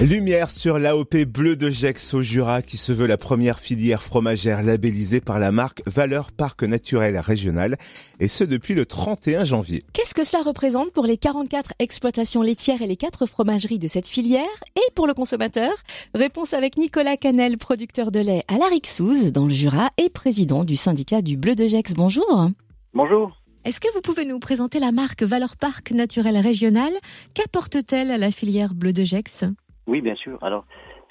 Lumière sur l'AOP Bleu de Gex au Jura qui se veut la première filière fromagère labellisée par la marque Valeur Parc Naturel Régional et ce depuis le 31 janvier. Qu'est-ce que cela représente pour les 44 exploitations laitières et les 4 fromageries de cette filière? Et pour le consommateur Réponse avec Nicolas Canel, producteur de lait à la Rixouze dans le Jura et président du syndicat du Bleu de Gex. Bonjour. Bonjour. Est-ce que vous pouvez nous présenter la marque Valeur Parc Naturel Régional? Qu'apporte-t-elle à la filière Bleu de Gex oui, bien sûr. Alors,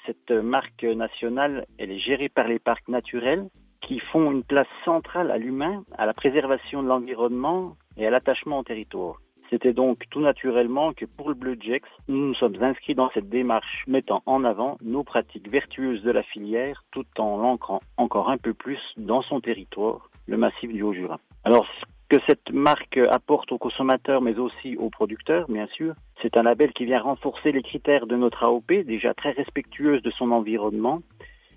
cette marque nationale, elle est gérée par les parcs naturels qui font une place centrale à l'humain, à la préservation de l'environnement et à l'attachement au territoire. C'était donc tout naturellement que pour le Bleu Jex, nous nous sommes inscrits dans cette démarche mettant en avant nos pratiques vertueuses de la filière tout en l'ancrant encore un peu plus dans son territoire, le massif du Haut-Jura. Alors, que cette marque apporte aux consommateurs, mais aussi aux producteurs, bien sûr. C'est un label qui vient renforcer les critères de notre AOP, déjà très respectueuse de son environnement,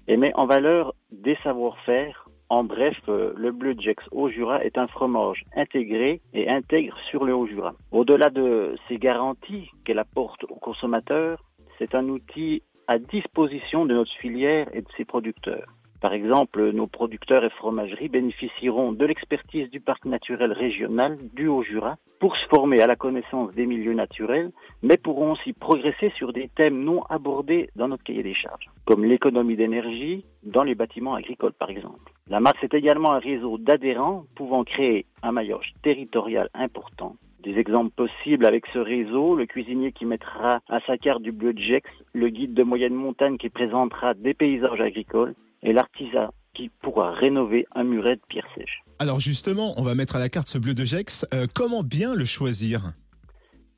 et met en valeur des savoir-faire. En bref, euh, le Bleu Jex Haut-Jura est un fromage intégré et intègre sur le Haut-Jura. Au-delà de ces garanties qu'elle apporte aux consommateurs, c'est un outil à disposition de notre filière et de ses producteurs. Par exemple, nos producteurs et fromageries bénéficieront de l'expertise du parc naturel régional du Haut-Jura pour se former à la connaissance des milieux naturels, mais pourront aussi progresser sur des thèmes non abordés dans notre cahier des charges, comme l'économie d'énergie dans les bâtiments agricoles par exemple. La marque est également un réseau d'adhérents pouvant créer un maillage territorial important des exemples possibles avec ce réseau, le cuisinier qui mettra à sa carte du bleu de Gex, le guide de moyenne montagne qui présentera des paysages agricoles, et l'artisan qui pourra rénover un muret de pierre sèche. Alors justement, on va mettre à la carte ce bleu de Gex. Euh, comment bien le choisir?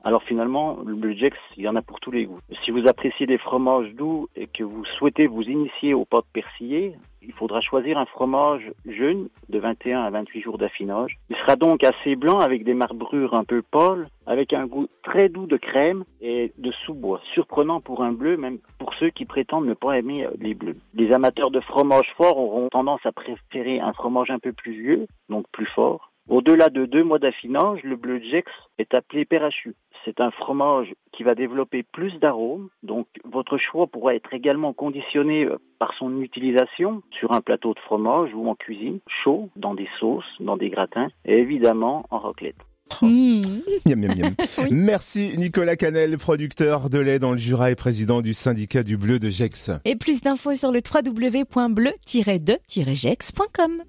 Alors finalement, le bleu Jex, il y en a pour tous les goûts. Si vous appréciez des fromages doux et que vous souhaitez vous initier aux pâtes persillées, il faudra choisir un fromage jeune de 21 à 28 jours d'affinage. Il sera donc assez blanc avec des marbrures un peu pâles, avec un goût très doux de crème et de sous-bois, surprenant pour un bleu, même pour ceux qui prétendent ne pas aimer les bleus. Les amateurs de fromage fort auront tendance à préférer un fromage un peu plus vieux, donc plus fort. Au-delà de deux mois d'affinage, le bleu Jex est appelé Perrachu. C'est un fromage qui va développer plus d'arômes, donc votre choix pourra être également conditionné euh, par son utilisation sur un plateau de fromage ou en cuisine, chaud, dans des sauces, dans des gratins et évidemment en raclette. Mmh. Merci Nicolas Canel, producteur de lait dans le Jura et président du syndicat du bleu de Gex. Et plus d'infos sur le www.bleu-de-gex.com.